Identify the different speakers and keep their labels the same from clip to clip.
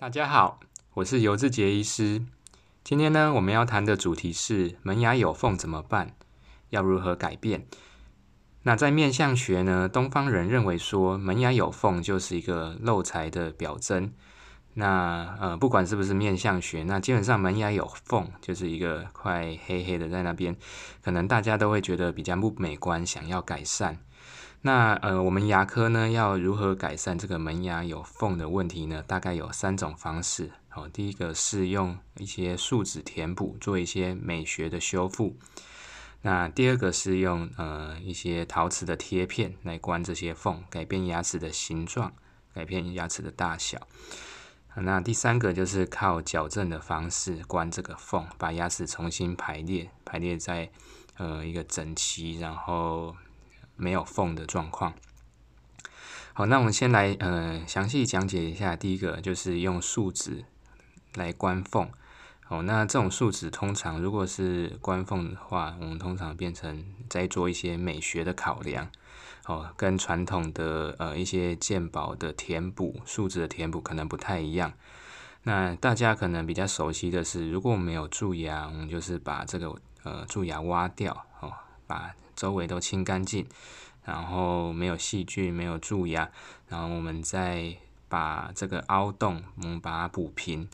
Speaker 1: 大家好，我是尤志杰医师。今天呢，我们要谈的主题是门牙有缝怎么办？要如何改变？那在面相学呢，东方人认为说门牙有缝就是一个漏财的表征。那呃，不管是不是面相学，那基本上门牙有缝就是一个块黑黑的在那边，可能大家都会觉得比较不美观，想要改善。那呃，我们牙科呢要如何改善这个门牙有缝的问题呢？大概有三种方式。好，第一个是用一些树脂填补，做一些美学的修复。那第二个是用呃一些陶瓷的贴片来关这些缝，改变牙齿的形状，改变牙齿的大小。那第三个就是靠矫正的方式关这个缝，把牙齿重新排列，排列在呃一个整齐，然后。没有缝的状况。好，那我们先来呃详细讲解一下。第一个就是用树脂来关缝。哦，那这种树脂通常如果是关缝的话，我们通常变成在做一些美学的考量。哦，跟传统的呃一些鉴宝的填补树脂的填补可能不太一样。那大家可能比较熟悉的是，如果我们有蛀牙，我们就是把这个呃蛀牙挖掉。哦，把周围都清干净，然后没有细菌，没有蛀牙，然后我们再把这个凹洞，我们把它补平。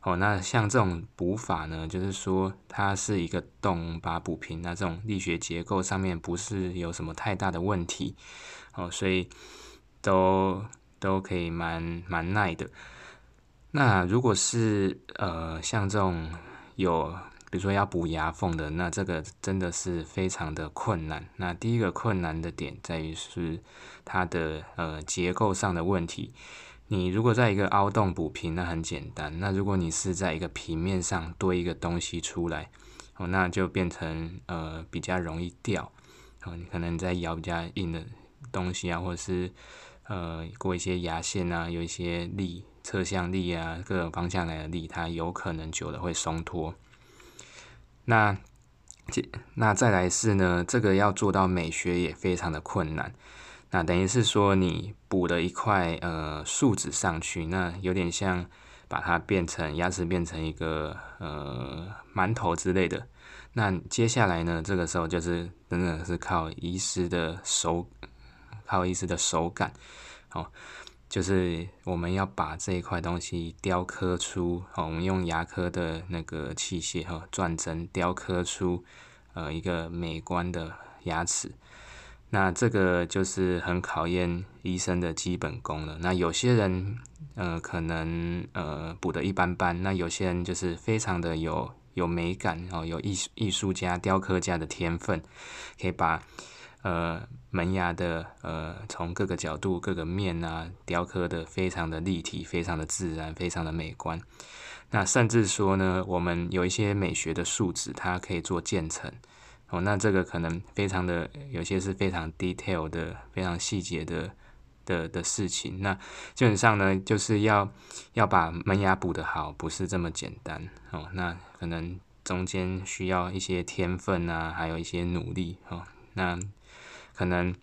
Speaker 1: 哦，那像这种补法呢，就是说它是一个洞，把它补平，那这种力学结构上面不是有什么太大的问题。哦，所以都都可以蛮蛮耐的。那如果是呃像这种有。比如说要补牙缝的，那这个真的是非常的困难。那第一个困难的点在于是它的呃结构上的问题。你如果在一个凹洞补平，那很简单。那如果你是在一个平面上堆一个东西出来，哦，那就变成呃比较容易掉。哦，你可能在咬比较硬的东西啊，或者是呃过一些牙线啊，有一些力侧向力啊，各种方向来的力，它有可能久了会松脱。那，那再来是呢，这个要做到美学也非常的困难。那等于是说，你补了一块呃树脂上去，那有点像把它变成牙齿变成一个呃馒头之类的。那接下来呢，这个时候就是真的是靠医师的手，靠医师的手感，哦。就是我们要把这一块东西雕刻出，哦，我们用牙科的那个器械哈，钻针雕刻出呃一个美观的牙齿。那这个就是很考验医生的基本功了。那有些人呃可能呃补的一般般，那有些人就是非常的有有美感哦，有艺艺术家雕刻家的天分，可以把。呃，门牙的呃，从各个角度、各个面啊，雕刻的非常的立体，非常的自然，非常的美观。那甚至说呢，我们有一些美学的树脂，它可以做渐层哦。那这个可能非常的，有些是非常 detail 的、非常细节的的的事情。那基本上呢，就是要要把门牙补得好，不是这么简单哦。那可能中间需要一些天分啊，还有一些努力哦。那可能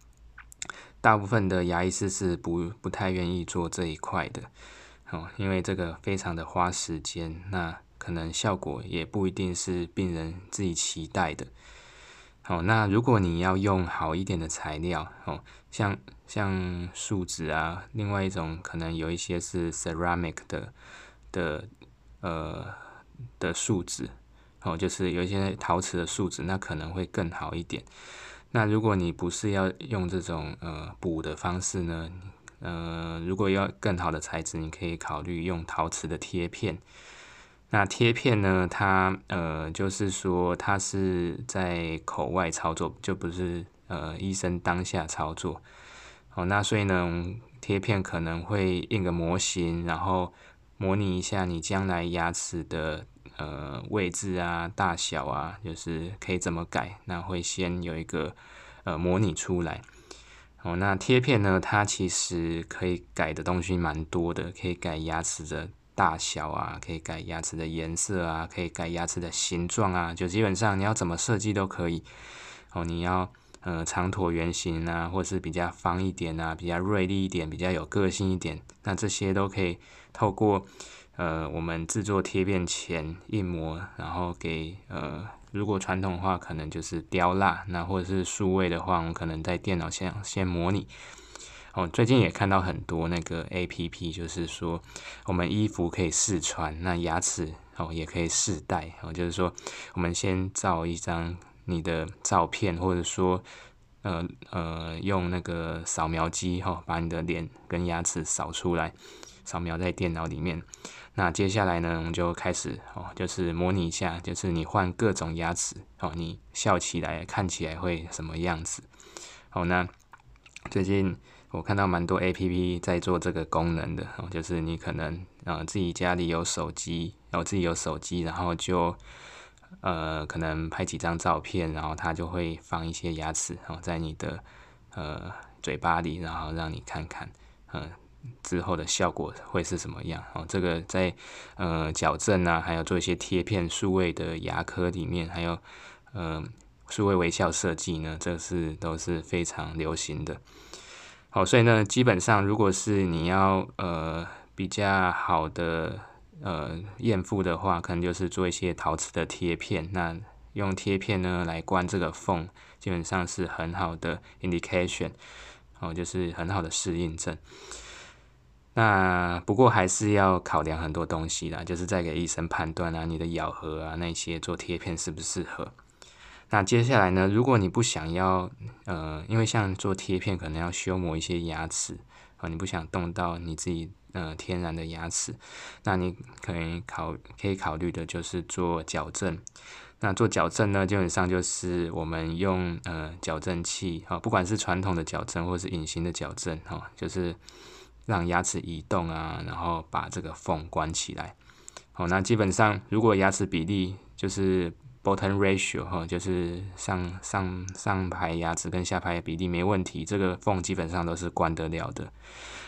Speaker 1: 大部分的牙医师是不不太愿意做这一块的，哦，因为这个非常的花时间，那可能效果也不一定是病人自己期待的。哦，那如果你要用好一点的材料，哦，像像树脂啊，另外一种可能有一些是 ceramic 的的呃的树脂，哦，就是有一些陶瓷的树脂，那可能会更好一点。那如果你不是要用这种呃补的方式呢，呃，如果要更好的材质，你可以考虑用陶瓷的贴片。那贴片呢，它呃就是说它是在口外操作，就不是呃医生当下操作。哦，那所以呢，贴片可能会印个模型，然后模拟一下你将来牙齿的。呃，位置啊，大小啊，就是可以怎么改？那会先有一个呃模拟出来。哦，那贴片呢，它其实可以改的东西蛮多的，可以改牙齿的大小啊，可以改牙齿的颜色啊，可以改牙齿的形状啊，就基本上你要怎么设计都可以。哦，你要呃长椭圆形啊，或是比较方一点啊，比较锐利一点，比较有个性一点，那这些都可以透过呃我们制作贴片前印模，然后给呃如果传统的话，可能就是雕蜡，那或者是数位的话，我们可能在电脑先先模拟。哦，最近也看到很多那个 A P P，就是说我们衣服可以试穿，那牙齿哦也可以试戴。哦，就是说我们先照一张你的照片，或者说呃呃用那个扫描机哈，把你的脸跟牙齿扫出来，扫描在电脑里面。那接下来呢，我们就开始哦，就是模拟一下，就是你换各种牙齿哦，你笑起来看起来会什么样子？哦，那最近。我看到蛮多 A P P 在做这个功能的，哦，就是你可能呃自己家里有手机，然后自己有手机，然后就呃可能拍几张照片，然后它就会放一些牙齿，然后在你的呃嘴巴里，然后让你看看，嗯之后的效果会是什么样？哦，这个在呃矫正啊，还有做一些贴片数位的牙科里面，还有呃数位微笑设计呢，这是都是非常流行的。好，所以呢，基本上如果是你要呃比较好的呃验肤的话，可能就是做一些陶瓷的贴片。那用贴片呢来关这个缝，基本上是很好的 indication，哦，就是很好的适应症。那不过还是要考量很多东西啦，就是再给医生判断啊，你的咬合啊那些做贴片适不适合。那接下来呢？如果你不想要，呃，因为像做贴片可能要修磨一些牙齿啊，你不想动到你自己呃天然的牙齿，那你可以考可以考虑的就是做矫正。那做矫正呢，基本上就是我们用呃矫正器啊，不管是传统的矫正或是隐形的矫正哈，就是让牙齿移动啊，然后把这个缝关起来。好，那基本上如果牙齿比例就是。Bottom ratio 哈，就是上上上排牙齿跟下排比例没问题，这个缝基本上都是关得了的。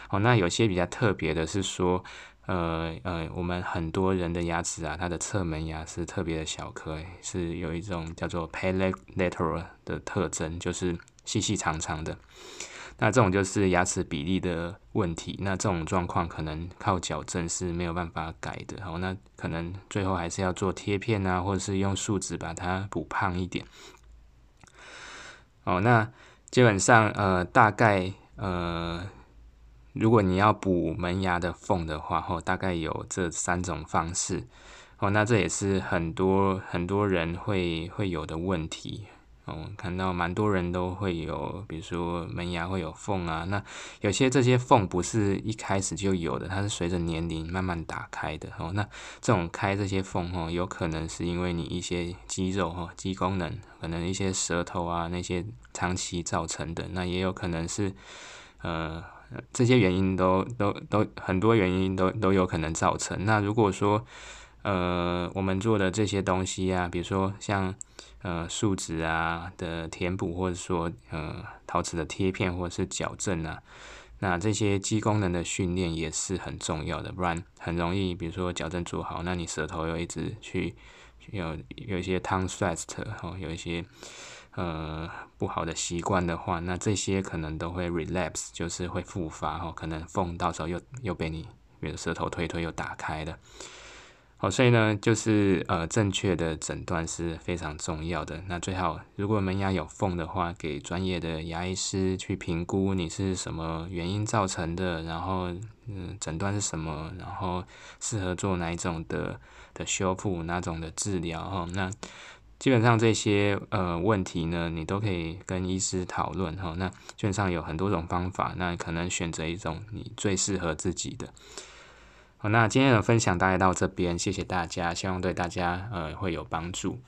Speaker 1: 哦，那有些比较特别的是说，呃呃，我们很多人的牙齿啊，它的侧门牙是特别的小颗，是有一种叫做 palatal 的特征，就是细细长长的。那这种就是牙齿比例的问题，那这种状况可能靠矫正是没有办法改的，好，那可能最后还是要做贴片啊，或者是用树脂把它补胖一点。哦，那基本上呃，大概呃，如果你要补门牙的缝的话，哦，大概有这三种方式，哦，那这也是很多很多人会会有的问题。哦，看到蛮多人都会有，比如说门牙会有缝啊，那有些这些缝不是一开始就有的，它是随着年龄慢慢打开的。哦，那这种开这些缝哦，有可能是因为你一些肌肉哈、肌功能，可能一些舌头啊那些长期造成的，那也有可能是呃这些原因都都都很多原因都都有可能造成。那如果说呃我们做的这些东西啊，比如说像呃，树脂啊的填补，或者说呃陶瓷的贴片，或者是矫正啊，那这些肌功能的训练也是很重要的，不然很容易，比如说矫正做好，那你舌头又一直去有有一些 tongue thrust 哦，有一些呃不好的习惯的话，那这些可能都会 relapse，就是会复发哦，可能缝到时候又又被你比如舌头推推又打开了。好，所以呢，就是呃，正确的诊断是非常重要的。那最好，如果门牙有缝的话，给专业的牙医师去评估你是什么原因造成的，然后嗯，诊断是什么，然后适合做哪一种的的修复，哪种的治疗哈。那基本上这些呃问题呢，你都可以跟医师讨论哈。那基本上有很多种方法，那可能选择一种你最适合自己的。好，那今天的分享大概到这边，谢谢大家，希望对大家呃会有帮助。